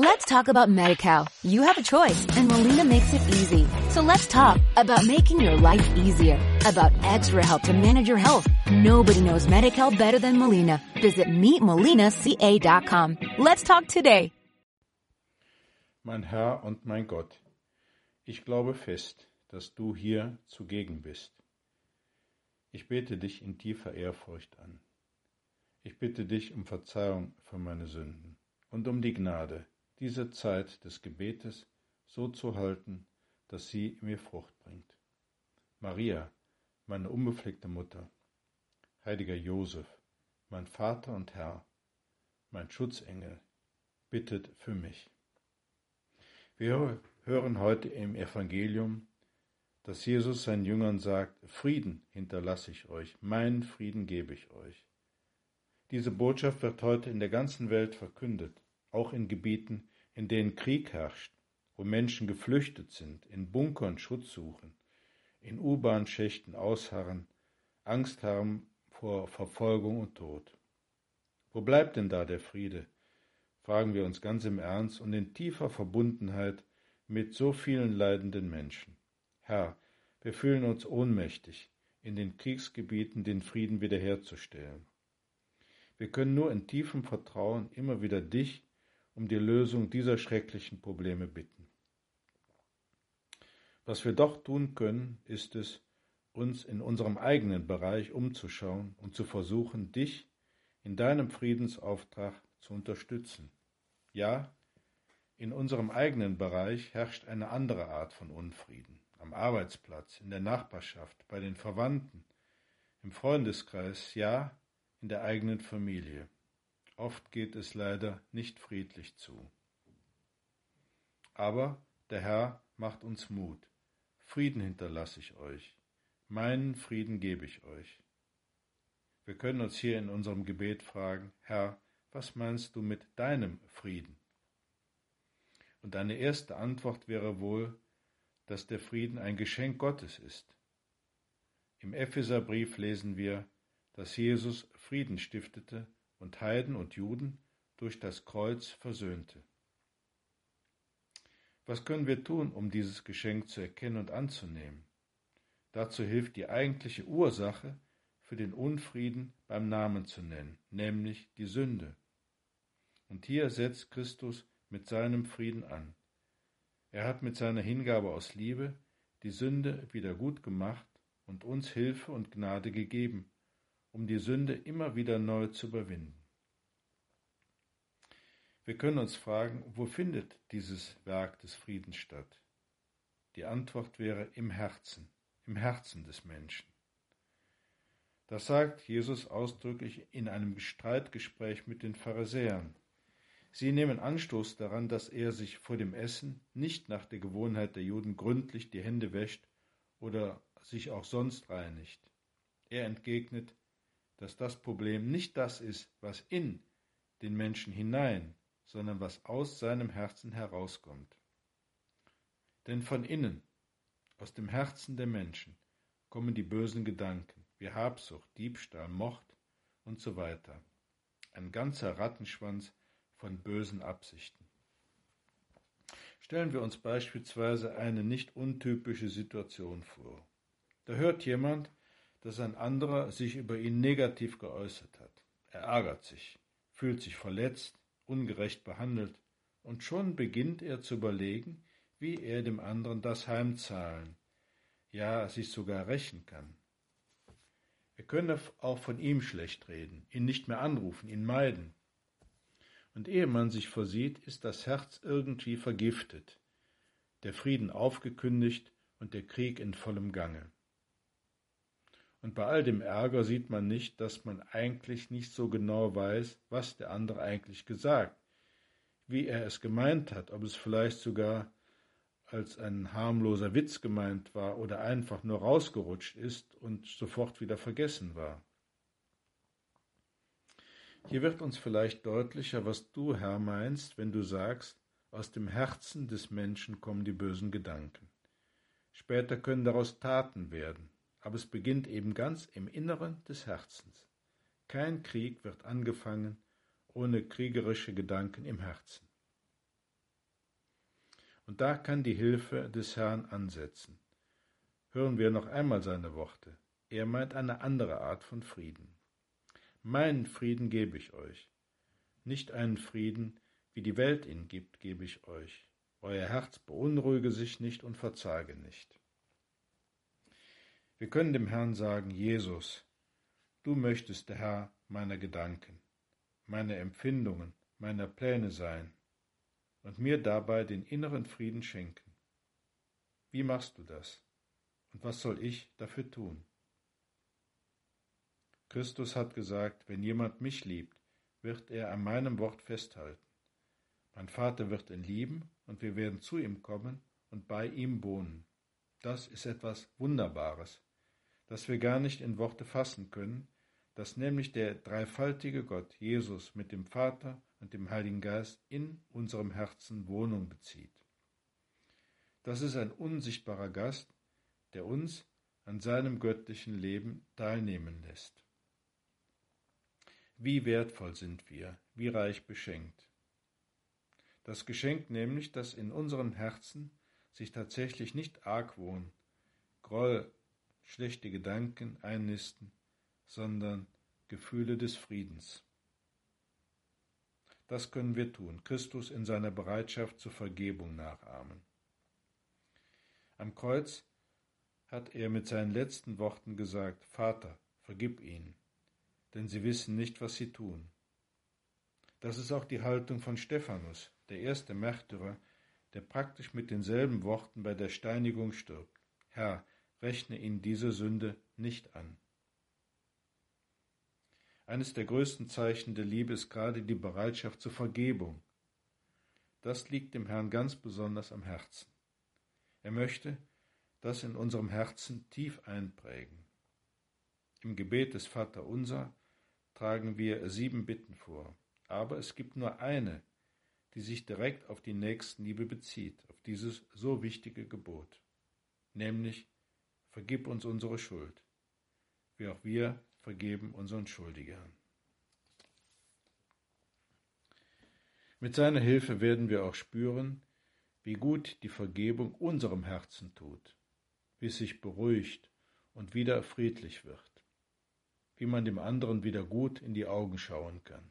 Let's talk about MediCal. You have a choice and Molina makes it easy. So let's talk about making your life easier, about extra help to manage your health. Nobody knows MediCal better than Molina. Visit meetmolinaca.com. Let's talk today. Mein Herr und mein Gott, ich glaube fest, dass du hier zugegen bist. Ich bete dich in tiefer Ehrfurcht an. Ich bitte dich um Verzeihung für meine Sünden und um die Gnade, diese Zeit des Gebetes so zu halten, dass sie mir Frucht bringt. Maria, meine unbefleckte Mutter, heiliger Josef, mein Vater und Herr, mein Schutzengel, bittet für mich. Wir hören heute im Evangelium, dass Jesus seinen Jüngern sagt, Frieden hinterlasse ich euch, meinen Frieden gebe ich euch. Diese Botschaft wird heute in der ganzen Welt verkündet auch in Gebieten, in denen Krieg herrscht, wo Menschen geflüchtet sind, in Bunkern Schutz suchen, in U-Bahn-Schächten ausharren, Angst haben vor Verfolgung und Tod. Wo bleibt denn da der Friede? fragen wir uns ganz im Ernst und in tiefer Verbundenheit mit so vielen leidenden Menschen. Herr, wir fühlen uns ohnmächtig, in den Kriegsgebieten den Frieden wiederherzustellen. Wir können nur in tiefem Vertrauen immer wieder dich um die Lösung dieser schrecklichen Probleme bitten. Was wir doch tun können, ist es, uns in unserem eigenen Bereich umzuschauen und zu versuchen, dich in deinem Friedensauftrag zu unterstützen. Ja, in unserem eigenen Bereich herrscht eine andere Art von Unfrieden. Am Arbeitsplatz, in der Nachbarschaft, bei den Verwandten, im Freundeskreis, ja, in der eigenen Familie. Oft geht es leider nicht friedlich zu. Aber der Herr macht uns Mut. Frieden hinterlasse ich euch. Meinen Frieden gebe ich euch. Wir können uns hier in unserem Gebet fragen, Herr, was meinst du mit deinem Frieden? Und eine erste Antwort wäre wohl, dass der Frieden ein Geschenk Gottes ist. Im Epheserbrief lesen wir, dass Jesus Frieden stiftete und Heiden und Juden durch das Kreuz versöhnte. Was können wir tun, um dieses Geschenk zu erkennen und anzunehmen? Dazu hilft die eigentliche Ursache für den Unfrieden beim Namen zu nennen, nämlich die Sünde. Und hier setzt Christus mit seinem Frieden an. Er hat mit seiner Hingabe aus Liebe die Sünde wieder gut gemacht und uns Hilfe und Gnade gegeben, um die Sünde immer wieder neu zu überwinden. Wir können uns fragen, wo findet dieses Werk des Friedens statt? Die Antwort wäre im Herzen, im Herzen des Menschen. Das sagt Jesus ausdrücklich in einem Streitgespräch mit den Pharisäern. Sie nehmen Anstoß daran, dass er sich vor dem Essen nicht nach der Gewohnheit der Juden gründlich die Hände wäscht oder sich auch sonst reinigt. Er entgegnet, dass das Problem nicht das ist, was in den Menschen hinein, sondern was aus seinem Herzen herauskommt. Denn von innen, aus dem Herzen der Menschen, kommen die bösen Gedanken, wie Habsucht, Diebstahl, Mord und so weiter. Ein ganzer Rattenschwanz von bösen Absichten. Stellen wir uns beispielsweise eine nicht untypische Situation vor. Da hört jemand, dass ein anderer sich über ihn negativ geäußert hat. Er ärgert sich, fühlt sich verletzt, ungerecht behandelt, und schon beginnt er zu überlegen, wie er dem anderen das heimzahlen, ja sich sogar rächen kann. Er könne auch von ihm schlecht reden, ihn nicht mehr anrufen, ihn meiden. Und ehe man sich versieht, ist das Herz irgendwie vergiftet, der Frieden aufgekündigt und der Krieg in vollem Gange. Und bei all dem Ärger sieht man nicht, dass man eigentlich nicht so genau weiß, was der andere eigentlich gesagt, wie er es gemeint hat, ob es vielleicht sogar als ein harmloser Witz gemeint war oder einfach nur rausgerutscht ist und sofort wieder vergessen war. Hier wird uns vielleicht deutlicher, was du, Herr, meinst, wenn du sagst, aus dem Herzen des Menschen kommen die bösen Gedanken. Später können daraus Taten werden, aber es beginnt eben ganz im Inneren des Herzens. Kein Krieg wird angefangen ohne kriegerische Gedanken im Herzen. Und da kann die Hilfe des Herrn ansetzen. Hören wir noch einmal seine Worte. Er meint eine andere Art von Frieden. Meinen Frieden gebe ich euch. Nicht einen Frieden, wie die Welt ihn gibt, gebe ich euch. Euer Herz beunruhige sich nicht und verzage nicht. Wir können dem Herrn sagen, Jesus, du möchtest der Herr meiner Gedanken, meiner Empfindungen, meiner Pläne sein und mir dabei den inneren Frieden schenken. Wie machst du das? Und was soll ich dafür tun? Christus hat gesagt, wenn jemand mich liebt, wird er an meinem Wort festhalten. Mein Vater wird ihn lieben und wir werden zu ihm kommen und bei ihm wohnen. Das ist etwas Wunderbares, das wir gar nicht in Worte fassen können, dass nämlich der dreifaltige Gott, Jesus, mit dem Vater und dem Heiligen Geist in unserem Herzen Wohnung bezieht. Das ist ein unsichtbarer Gast, der uns an seinem göttlichen Leben teilnehmen lässt. Wie wertvoll sind wir, wie reich beschenkt. Das Geschenk nämlich, dass in unseren Herzen sich tatsächlich nicht Argwohn, Groll, schlechte Gedanken einnisten, sondern Gefühle des Friedens. Das können wir tun, Christus in seiner Bereitschaft zur Vergebung nachahmen. Am Kreuz hat er mit seinen letzten Worten gesagt, Vater, vergib ihnen, denn sie wissen nicht, was sie tun. Das ist auch die Haltung von Stephanus, der erste Märtyrer, der praktisch mit denselben Worten bei der Steinigung stirbt. Herr, rechne ihnen diese Sünde nicht an. Eines der größten Zeichen der Liebe ist gerade die Bereitschaft zur Vergebung. Das liegt dem Herrn ganz besonders am Herzen. Er möchte das in unserem Herzen tief einprägen. Im Gebet des Vater Unser tragen wir sieben Bitten vor, aber es gibt nur eine, die sich direkt auf die Nächstenliebe bezieht, auf dieses so wichtige Gebot, nämlich vergib uns unsere Schuld, wie auch wir vergeben unseren Schuldigern. Mit seiner Hilfe werden wir auch spüren, wie gut die Vergebung unserem Herzen tut, wie es sich beruhigt und wieder friedlich wird, wie man dem anderen wieder gut in die Augen schauen kann.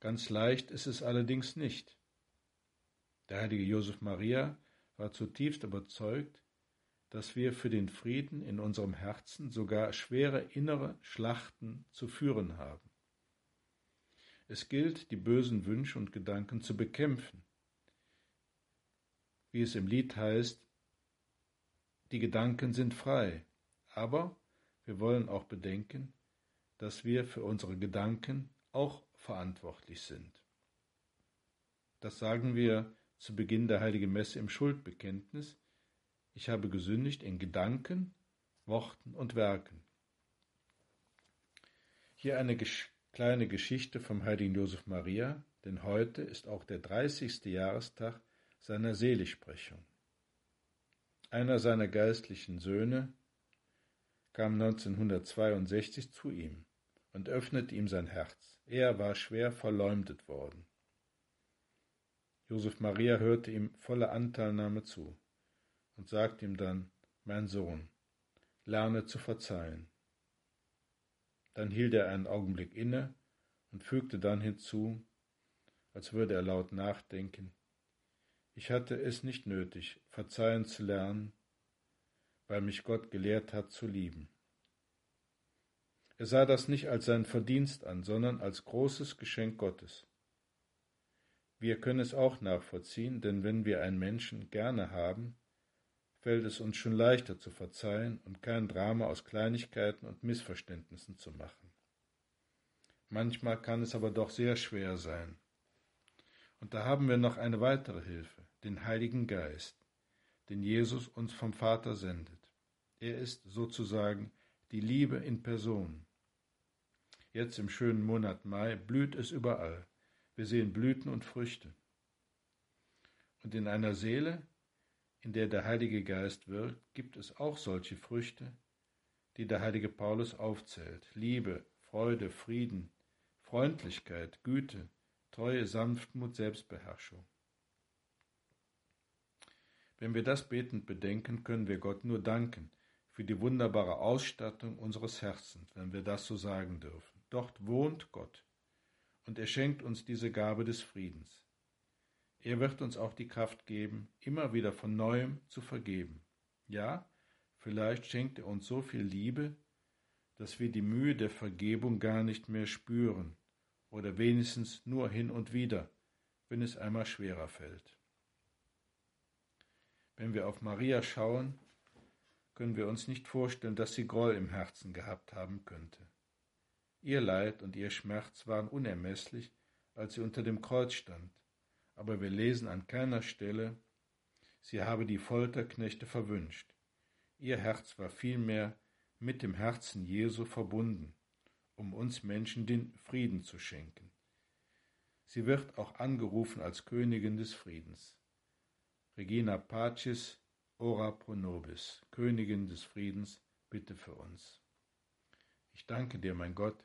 Ganz leicht ist es allerdings nicht. Der heilige Josef Maria war zutiefst überzeugt, dass wir für den Frieden in unserem Herzen sogar schwere innere Schlachten zu führen haben. Es gilt, die bösen Wünsche und Gedanken zu bekämpfen. Wie es im Lied heißt, die Gedanken sind frei, aber wir wollen auch bedenken, dass wir für unsere Gedanken auch verantwortlich sind. Das sagen wir zu Beginn der Heiligen Messe im Schuldbekenntnis. Ich habe gesündigt in Gedanken, Worten und Werken. Hier eine gesch kleine Geschichte vom heiligen Josef Maria, denn heute ist auch der 30. Jahrestag seiner Seligsprechung. Einer seiner geistlichen Söhne kam 1962 zu ihm und öffnete ihm sein Herz. Er war schwer verleumdet worden. Josef Maria hörte ihm voller Anteilnahme zu und sagte ihm dann, mein Sohn, lerne zu verzeihen. Dann hielt er einen Augenblick inne und fügte dann hinzu, als würde er laut nachdenken, ich hatte es nicht nötig, verzeihen zu lernen, weil mich Gott gelehrt hat zu lieben. Er sah das nicht als sein Verdienst an, sondern als großes Geschenk Gottes. Wir können es auch nachvollziehen, denn wenn wir einen Menschen gerne haben, fällt es uns schon leichter zu verzeihen und kein Drama aus Kleinigkeiten und Missverständnissen zu machen. Manchmal kann es aber doch sehr schwer sein. Und da haben wir noch eine weitere Hilfe, den Heiligen Geist, den Jesus uns vom Vater sendet. Er ist sozusagen die Liebe in Person. Jetzt im schönen Monat Mai blüht es überall. Wir sehen Blüten und Früchte. Und in einer Seele, in der der Heilige Geist wirkt, gibt es auch solche Früchte, die der heilige Paulus aufzählt. Liebe, Freude, Frieden, Freundlichkeit, Güte, Treue, Sanftmut, Selbstbeherrschung. Wenn wir das betend bedenken, können wir Gott nur danken für die wunderbare Ausstattung unseres Herzens, wenn wir das so sagen dürfen. Dort wohnt Gott und er schenkt uns diese Gabe des Friedens. Er wird uns auch die Kraft geben, immer wieder von neuem zu vergeben. Ja, vielleicht schenkt er uns so viel Liebe, dass wir die Mühe der Vergebung gar nicht mehr spüren oder wenigstens nur hin und wieder, wenn es einmal schwerer fällt. Wenn wir auf Maria schauen, können wir uns nicht vorstellen, dass sie Groll im Herzen gehabt haben könnte. Ihr Leid und ihr Schmerz waren unermesslich, als sie unter dem Kreuz stand, aber wir lesen an keiner Stelle, sie habe die Folterknechte verwünscht. Ihr Herz war vielmehr mit dem Herzen Jesu verbunden, um uns Menschen den Frieden zu schenken. Sie wird auch angerufen als Königin des Friedens. Regina Pacis, ora pro nobis, Königin des Friedens, bitte für uns. Ich danke dir, mein Gott,